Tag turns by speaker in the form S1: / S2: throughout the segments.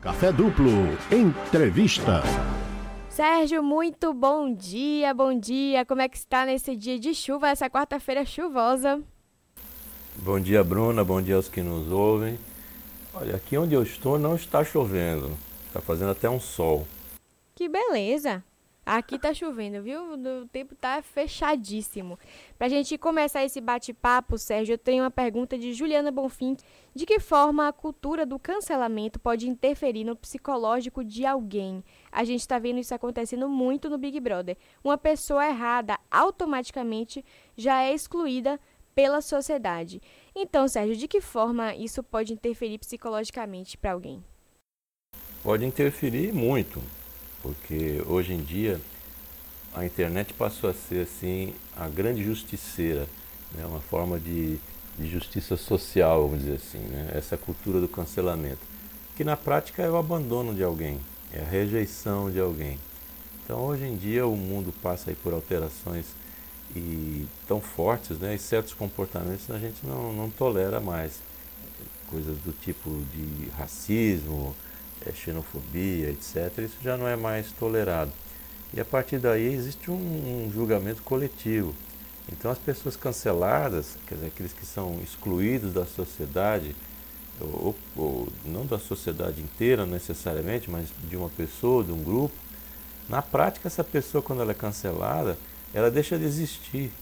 S1: Café Duplo, entrevista.
S2: Sérgio, muito bom dia, bom dia. Como é que está nesse dia de chuva, essa quarta-feira chuvosa?
S3: Bom dia, Bruna, bom dia aos que nos ouvem. Olha, aqui onde eu estou não está chovendo, está fazendo até um sol.
S2: Que beleza! Aqui tá chovendo, viu? O tempo tá fechadíssimo. Pra gente começar esse bate-papo, Sérgio, eu tenho uma pergunta de Juliana Bonfim. De que forma a cultura do cancelamento pode interferir no psicológico de alguém? A gente está vendo isso acontecendo muito no Big Brother. Uma pessoa errada automaticamente já é excluída pela sociedade. Então, Sérgio, de que forma isso pode interferir psicologicamente para alguém?
S3: Pode interferir muito porque hoje em dia a internet passou a ser assim a grande justiceira, né? uma forma de, de justiça social, vamos dizer assim, né? essa cultura do cancelamento, que na prática é o abandono de alguém, é a rejeição de alguém. Então hoje em dia o mundo passa aí por alterações e tão fortes, né? E certos comportamentos a gente não, não tolera mais, coisas do tipo de racismo, é, xenofobia, etc., isso já não é mais tolerado. E a partir daí existe um, um julgamento coletivo. Então as pessoas canceladas, quer dizer, aqueles que são excluídos da sociedade, ou, ou, não da sociedade inteira necessariamente, mas de uma pessoa, de um grupo, na prática essa pessoa quando ela é cancelada, ela deixa de existir.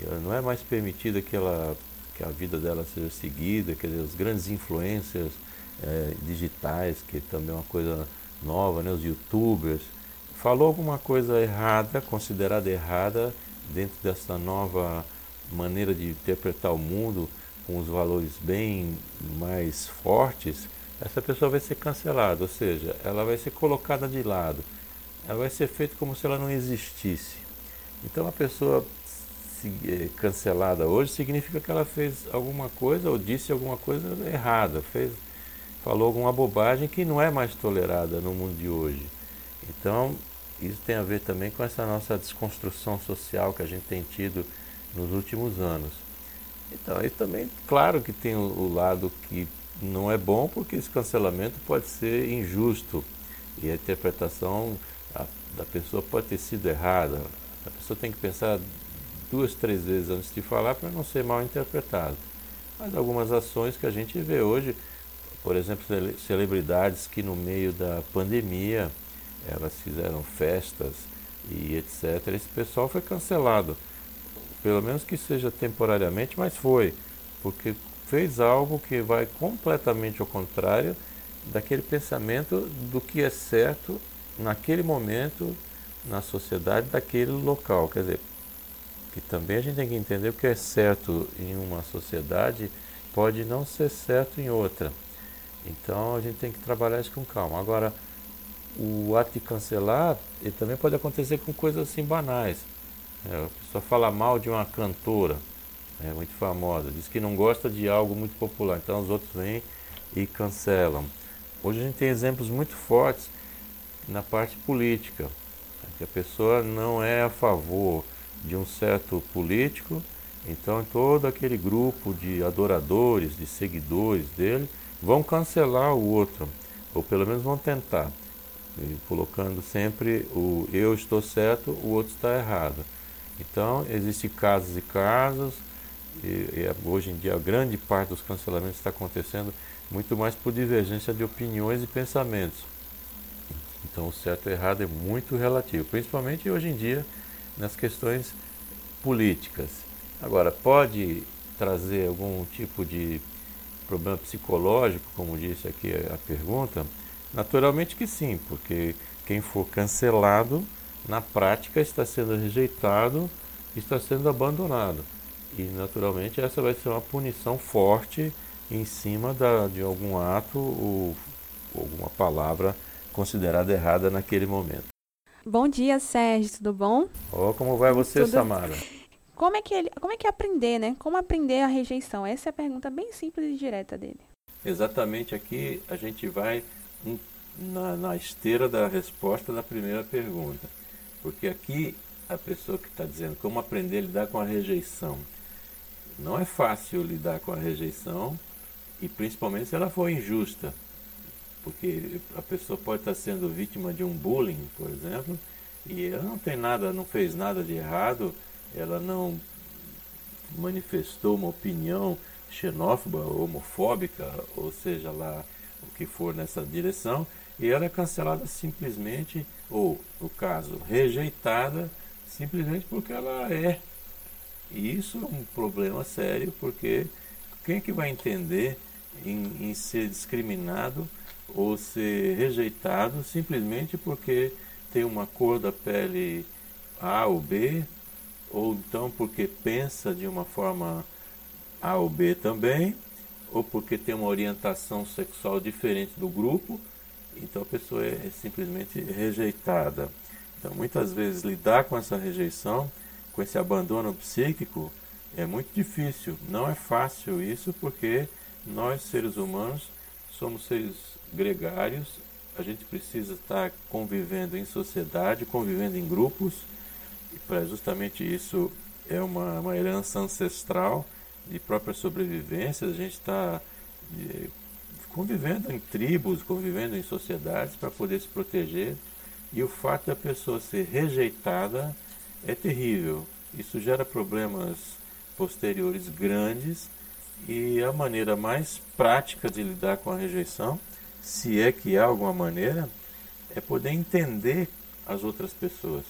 S3: Ela não é mais permitida que, ela, que a vida dela seja seguida, quer dizer, os grandes influencers, é, digitais, que também é uma coisa nova, né? os youtubers, falou alguma coisa errada, considerada errada, dentro dessa nova maneira de interpretar o mundo, com os valores bem mais fortes, essa pessoa vai ser cancelada, ou seja, ela vai ser colocada de lado, ela vai ser feita como se ela não existisse. Então a pessoa eh, cancelada hoje significa que ela fez alguma coisa ou disse alguma coisa errada, fez falou alguma bobagem que não é mais tolerada no mundo de hoje. Então, isso tem a ver também com essa nossa desconstrução social que a gente tem tido nos últimos anos. Então, isso também, claro que tem o, lado que não é bom, porque esse cancelamento pode ser injusto e a interpretação da pessoa pode ter sido errada. A pessoa tem que pensar duas, três vezes antes de falar para não ser mal interpretado. Mas algumas ações que a gente vê hoje, por exemplo, celebridades que no meio da pandemia elas fizeram festas e etc. Esse pessoal foi cancelado, pelo menos que seja temporariamente, mas foi, porque fez algo que vai completamente ao contrário daquele pensamento do que é certo naquele momento na sociedade daquele local. Quer dizer, que também a gente tem que entender o que é certo em uma sociedade pode não ser certo em outra. Então a gente tem que trabalhar isso com calma. Agora, o ato de cancelar, ele também pode acontecer com coisas assim banais. É, a pessoa fala mal de uma cantora, é, muito famosa, diz que não gosta de algo muito popular, então os outros vêm e cancelam. Hoje a gente tem exemplos muito fortes na parte política, que a pessoa não é a favor de um certo político, então todo aquele grupo de adoradores, de seguidores dele, vão cancelar o outro, ou pelo menos vão tentar, colocando sempre o eu estou certo, o outro está errado. Então, existem casos e casos, e, e hoje em dia a grande parte dos cancelamentos está acontecendo muito mais por divergência de opiniões e pensamentos. Então, o certo e errado é muito relativo, principalmente hoje em dia nas questões políticas. Agora, pode trazer algum tipo de problema psicológico, como disse aqui a pergunta? Naturalmente que sim, porque quem for cancelado, na prática está sendo rejeitado, está sendo abandonado. E naturalmente essa vai ser uma punição forte em cima da, de algum ato ou alguma palavra considerada errada naquele momento.
S2: Bom dia, Sérgio, tudo bom?
S3: Oh, como vai você, tudo... Samara?
S2: Como é que ele, como é que é aprender, né? Como aprender a rejeição? Essa é a pergunta bem simples e direta dele.
S3: Exatamente aqui a gente vai na, na esteira da resposta da primeira pergunta. Porque aqui a pessoa que está dizendo como aprender a lidar com a rejeição. Não é fácil lidar com a rejeição e principalmente se ela for injusta. porque a pessoa pode estar sendo vítima de um bullying, por exemplo, e ela não tem nada, não fez nada de errado, ela não manifestou uma opinião xenófoba, homofóbica, ou seja lá o que for nessa direção, e ela é cancelada simplesmente, ou no caso, rejeitada, simplesmente porque ela é. E isso é um problema sério, porque quem é que vai entender em, em ser discriminado ou ser rejeitado simplesmente porque tem uma cor da pele A ou B, ou então porque pensa de uma forma A ou B também, ou porque tem uma orientação sexual diferente do grupo, então a pessoa é, é simplesmente rejeitada. Então muitas vezes lidar com essa rejeição, com esse abandono psíquico, é muito difícil. Não é fácil isso porque nós, seres humanos, somos seres gregários, a gente precisa estar convivendo em sociedade, convivendo em grupos, e para justamente isso é uma, uma herança ancestral de própria sobrevivência, a gente está eh, convivendo em tribos, convivendo em sociedades para poder se proteger, e o fato da pessoa ser rejeitada é terrível. Isso gera problemas posteriores grandes. E a maneira mais prática de lidar com a rejeição, se é que há alguma maneira, é poder entender as outras pessoas,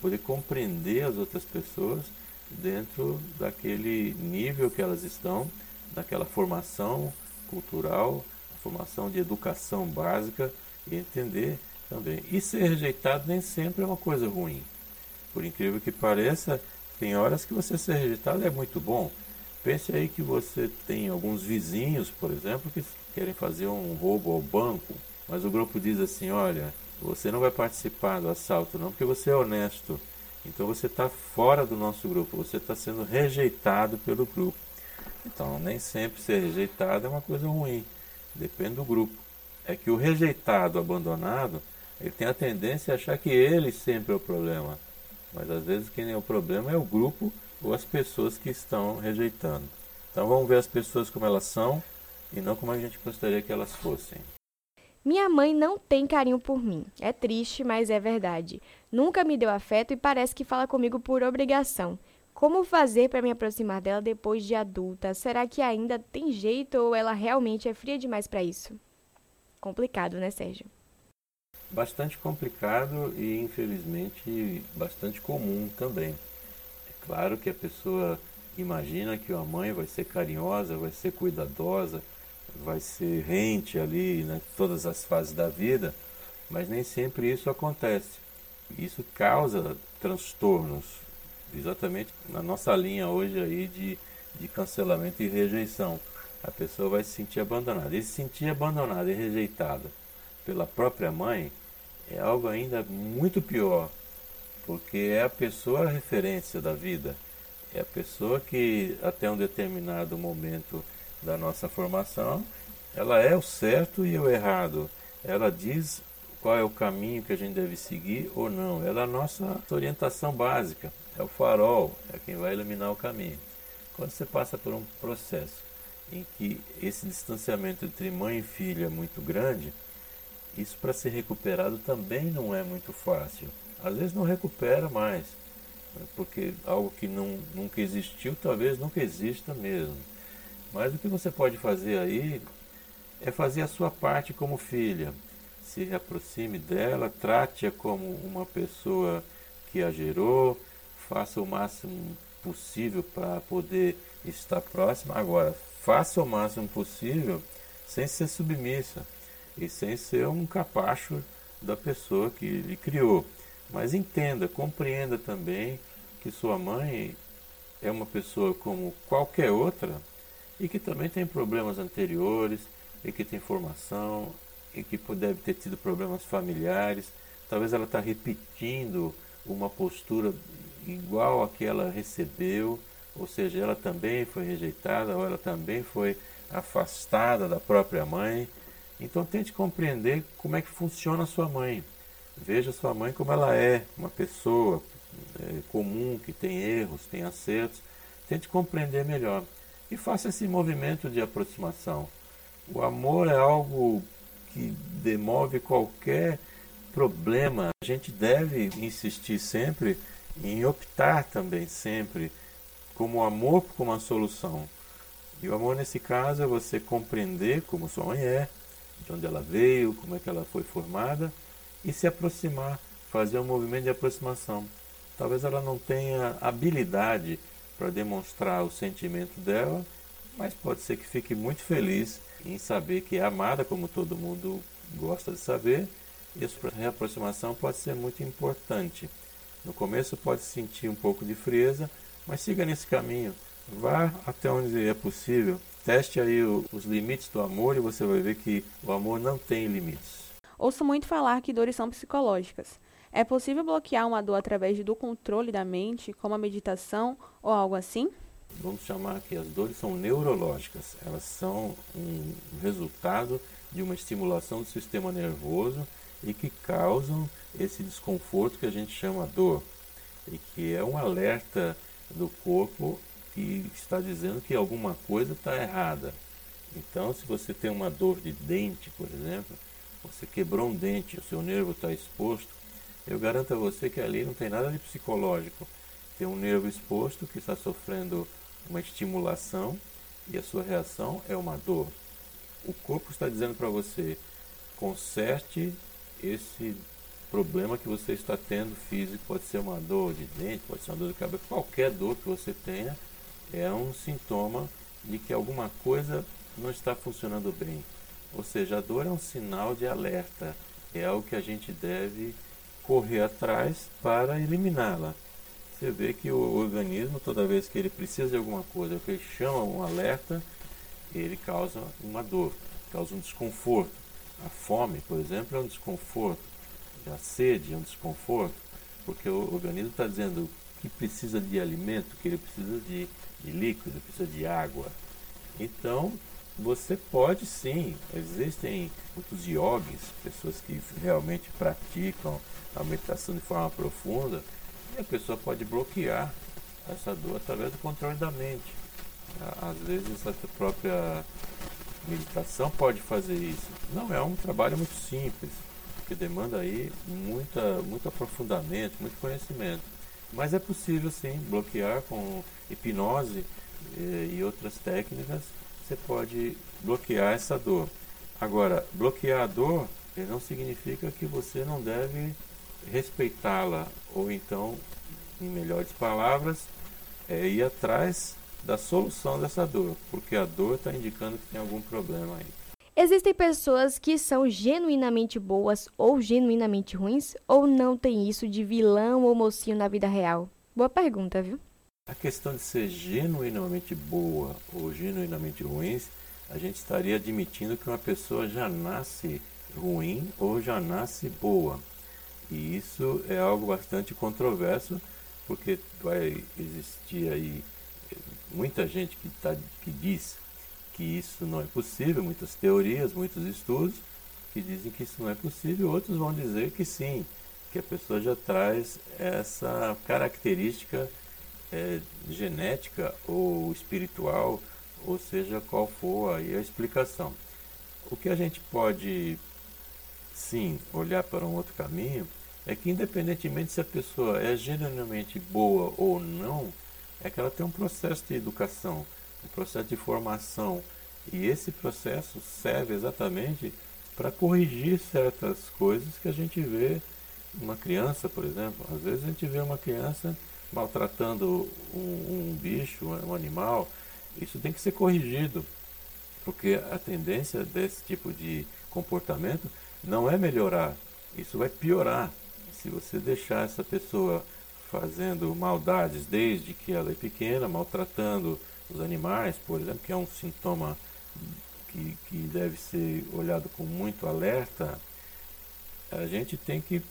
S3: poder compreender as outras pessoas dentro daquele nível que elas estão, daquela formação cultural, formação de educação básica e entender também. E ser rejeitado nem sempre é uma coisa ruim. Por incrível que pareça, tem horas que você ser rejeitado é muito bom. Pense aí que você tem alguns vizinhos, por exemplo, que querem fazer um roubo ao banco, mas o grupo diz assim: olha, você não vai participar do assalto, não, porque você é honesto. Então você está fora do nosso grupo, você está sendo rejeitado pelo grupo. Então nem sempre ser rejeitado é uma coisa ruim, depende do grupo. É que o rejeitado, abandonado, ele tem a tendência a achar que ele sempre é o problema. Mas às vezes quem é o problema é o grupo ou as pessoas que estão rejeitando. Então vamos ver as pessoas como elas são e não como a gente gostaria que elas fossem.
S2: Minha mãe não tem carinho por mim. É triste, mas é verdade. Nunca me deu afeto e parece que fala comigo por obrigação. Como fazer para me aproximar dela depois de adulta? Será que ainda tem jeito ou ela realmente é fria demais para isso? Complicado, né, Sérgio?
S3: bastante complicado e infelizmente bastante comum também. É claro que a pessoa imagina que a mãe vai ser carinhosa, vai ser cuidadosa, vai ser rente ali, né, todas as fases da vida, mas nem sempre isso acontece. Isso causa transtornos, exatamente na nossa linha hoje aí de, de cancelamento e rejeição. A pessoa vai se sentir abandonada. E se sentir abandonada e rejeitada pela própria mãe, é algo ainda muito pior, porque é a pessoa a referência da vida, é a pessoa que até um determinado momento da nossa formação, ela é o certo e o errado. Ela diz qual é o caminho que a gente deve seguir ou não. Ela é a nossa orientação básica, é o farol, é quem vai iluminar o caminho. Quando você passa por um processo em que esse distanciamento entre mãe e filho é muito grande, isso para ser recuperado também não é muito fácil. Às vezes não recupera mais, porque algo que não, nunca existiu talvez nunca exista mesmo. Mas o que você pode fazer aí é fazer a sua parte como filha. Se aproxime dela, trate-a como uma pessoa que a gerou, faça o máximo possível para poder estar próxima. Agora, faça o máximo possível sem ser submissa e sem ser um capacho da pessoa que lhe criou. Mas entenda, compreenda também que sua mãe é uma pessoa como qualquer outra e que também tem problemas anteriores e que tem formação e que deve ter tido problemas familiares. Talvez ela está repetindo uma postura igual a que ela recebeu, ou seja, ela também foi rejeitada ou ela também foi afastada da própria mãe então tente compreender como é que funciona a sua mãe. Veja sua mãe como ela é, uma pessoa é, comum, que tem erros, tem acertos. Tente compreender melhor. E faça esse movimento de aproximação. O amor é algo que demove qualquer problema. A gente deve insistir sempre em optar também sempre como amor como uma solução. E o amor nesse caso é você compreender como sua mãe é, de onde ela veio, como é que ela foi formada e se aproximar, fazer um movimento de aproximação. Talvez ela não tenha habilidade para demonstrar o sentimento dela, mas pode ser que fique muito feliz em saber que é amada, como todo mundo gosta de saber. Isso para reaproximação pode ser muito importante. No começo pode sentir um pouco de frieza, mas siga nesse caminho. Vá até onde é possível. Teste aí o, os limites do amor e você vai ver que o amor não tem limites.
S4: Ouço muito falar que dores são psicológicas. É possível bloquear uma dor através do controle da mente, como a meditação ou algo assim?
S3: Vamos chamar que as dores são neurológicas. Elas são um resultado de uma estimulação do sistema nervoso e que causam esse desconforto que a gente chama dor e que é um alerta do corpo que está dizendo que alguma coisa está errada. Então, se você tem uma dor de dente, por exemplo, você quebrou um dente, o seu nervo está exposto, eu garanto a você que ali não tem nada de psicológico. Tem um nervo exposto que está sofrendo uma estimulação e a sua reação é uma dor. O corpo está dizendo para você: conserte esse problema que você está tendo físico. Pode ser uma dor de dente, pode ser uma dor de cabeça, qualquer dor que você tenha é um sintoma de que alguma coisa não está funcionando bem. Ou seja, a dor é um sinal de alerta, é algo que a gente deve correr atrás para eliminá-la. Você vê que o organismo, toda vez que ele precisa de alguma coisa, que ele chama um alerta, ele causa uma dor, causa um desconforto. A fome, por exemplo, é um desconforto. A sede é um desconforto, porque o organismo está dizendo que precisa de alimento, que ele precisa de, de líquido, precisa de água. Então, você pode sim, existem muitos yogis, pessoas que realmente praticam a meditação de forma profunda, e a pessoa pode bloquear essa dor através do controle da mente. Às vezes a própria meditação pode fazer isso. Não é um trabalho muito simples, que demanda aí muita, muito aprofundamento, muito conhecimento. Mas é possível sim bloquear com hipnose e, e outras técnicas você pode bloquear essa dor. Agora, bloquear a dor não significa que você não deve respeitá-la, ou então, em melhores palavras, é ir atrás da solução dessa dor, porque a dor está indicando que tem algum problema aí.
S2: Existem pessoas que são genuinamente boas ou genuinamente ruins, ou não tem isso de vilão ou mocinho na vida real? Boa pergunta, viu?
S3: A questão de ser genuinamente boa ou genuinamente ruim, a gente estaria admitindo que uma pessoa já nasce ruim ou já nasce boa. E isso é algo bastante controverso, porque vai existir aí eh, muita gente que, tá, que diz que isso não é possível, muitas teorias, muitos estudos que dizem que isso não é possível, outros vão dizer que sim, que a pessoa já traz essa característica é, genética ou espiritual, ou seja, qual for aí a explicação. O que a gente pode, sim, olhar para um outro caminho é que, independentemente se a pessoa é genuinamente boa ou não, é que ela tem um processo de educação, um processo de formação. E esse processo serve exatamente para corrigir certas coisas que a gente vê uma criança, por exemplo. Às vezes a gente vê uma criança maltratando um, um bicho, um animal, isso tem que ser corrigido, porque a tendência desse tipo de comportamento não é melhorar, isso vai piorar. Se você deixar essa pessoa fazendo maldades desde que ela é pequena, maltratando os animais, por exemplo, que é um sintoma que, que deve ser olhado com muito alerta, a gente tem que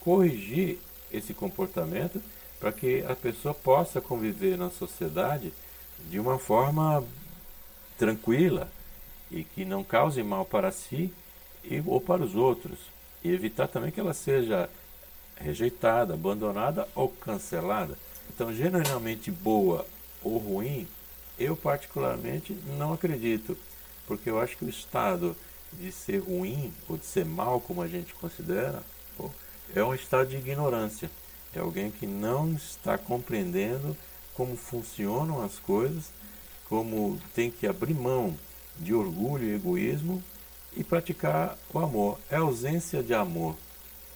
S3: corrigir esse comportamento para que a pessoa possa conviver na sociedade de uma forma tranquila e que não cause mal para si e, ou para os outros. E evitar também que ela seja rejeitada, abandonada ou cancelada. Então, genuinamente boa ou ruim, eu particularmente não acredito, porque eu acho que o estado de ser ruim ou de ser mal, como a gente considera, é um estado de ignorância. É alguém que não está compreendendo como funcionam as coisas, como tem que abrir mão de orgulho e egoísmo e praticar o amor. É ausência de amor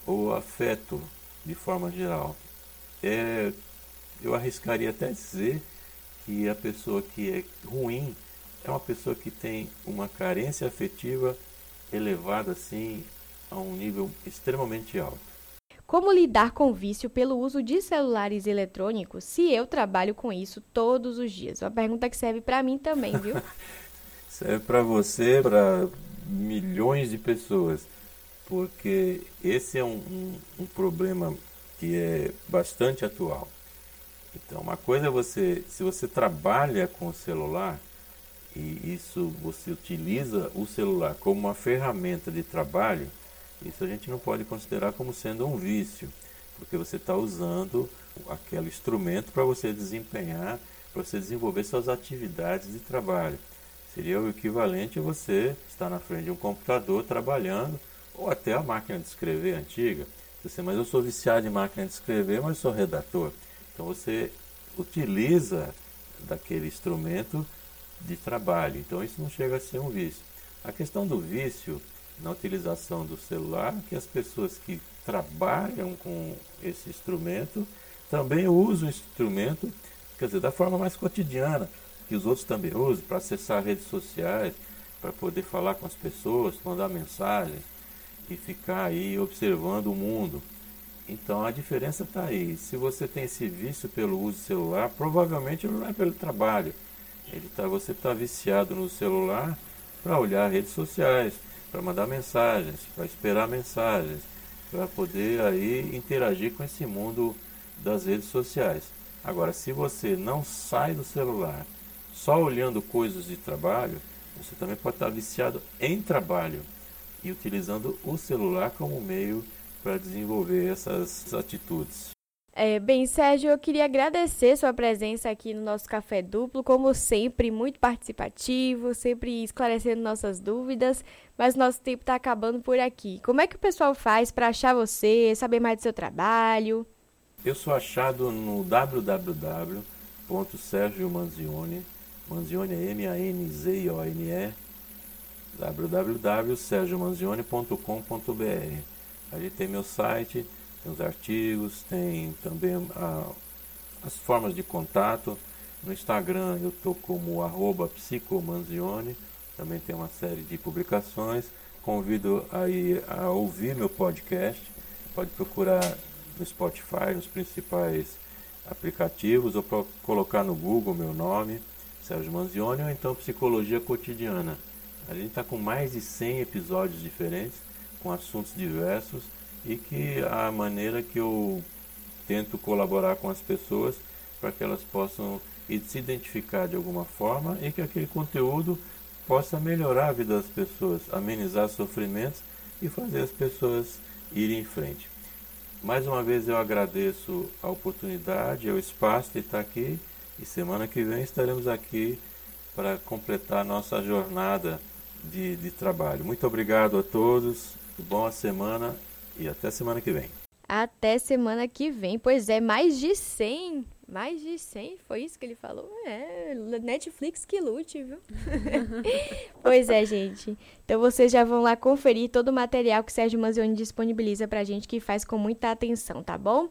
S3: ou afeto de forma geral. É, eu arriscaria até dizer que a pessoa que é ruim é uma pessoa que tem uma carência afetiva elevada assim a um nível extremamente alto.
S2: Como lidar com vício pelo uso de celulares eletrônicos se eu trabalho com isso todos os dias? Uma pergunta que serve para mim também, viu?
S3: serve para você, para milhões de pessoas, porque esse é um, um, um problema que é bastante atual. Então, uma coisa é você, se você trabalha com o celular, e isso você utiliza o celular como uma ferramenta de trabalho, isso a gente não pode considerar como sendo um vício, porque você está usando aquele instrumento para você desempenhar, para você desenvolver suas atividades de trabalho. Seria o equivalente a você estar na frente de um computador trabalhando, ou até a máquina de escrever antiga. Você, mas eu sou viciado em máquina de escrever, mas sou redator. Então você utiliza daquele instrumento de trabalho. Então isso não chega a ser um vício. A questão do vício na utilização do celular, que as pessoas que trabalham com esse instrumento também usam o instrumento, quer dizer, da forma mais cotidiana, que os outros também usam, para acessar redes sociais, para poder falar com as pessoas, mandar mensagens e ficar aí observando o mundo. Então a diferença está aí. Se você tem esse vício pelo uso do celular, provavelmente não é pelo trabalho. Ele tá, você está viciado no celular para olhar redes sociais, para mandar mensagens, para esperar mensagens, para poder aí interagir com esse mundo das redes sociais. Agora, se você não sai do celular só olhando coisas de trabalho, você também pode estar viciado em trabalho e utilizando o celular como meio para desenvolver essas atitudes.
S2: É, bem, Sérgio, eu queria agradecer sua presença aqui no nosso Café Duplo, como sempre, muito participativo, sempre esclarecendo nossas dúvidas, mas nosso tempo está acabando por aqui. Como é que o pessoal faz para achar você, saber mais do seu trabalho?
S3: Eu sou achado no www.sergiomanzione, Manzione é M-A-N-Z-I-O-N-E, www.sergiomanzione.com.br. Ali tem meu site, tem os artigos, tem também a, as formas de contato. No Instagram eu estou como arroba psicomanzione, também tem uma série de publicações. Convido aí a ouvir meu podcast. Pode procurar no Spotify, nos principais aplicativos, ou colocar no Google meu nome, Sérgio Manzioni, ou então Psicologia Cotidiana. A gente está com mais de 100 episódios diferentes, com assuntos diversos e que a maneira que eu tento colaborar com as pessoas para que elas possam se identificar de alguma forma e que aquele conteúdo possa melhorar a vida das pessoas, amenizar sofrimentos e fazer as pessoas irem em frente. Mais uma vez eu agradeço a oportunidade, o espaço de estar aqui e semana que vem estaremos aqui para completar nossa jornada de, de trabalho. Muito obrigado a todos, boa semana e até semana que vem.
S2: Até semana que vem. Pois é, mais de 100. Mais de 100, foi isso que ele falou? É, Netflix que lute, viu? pois é, gente. Então vocês já vão lá conferir todo o material que Sérgio Manzioni disponibiliza pra gente, que faz com muita atenção, tá bom?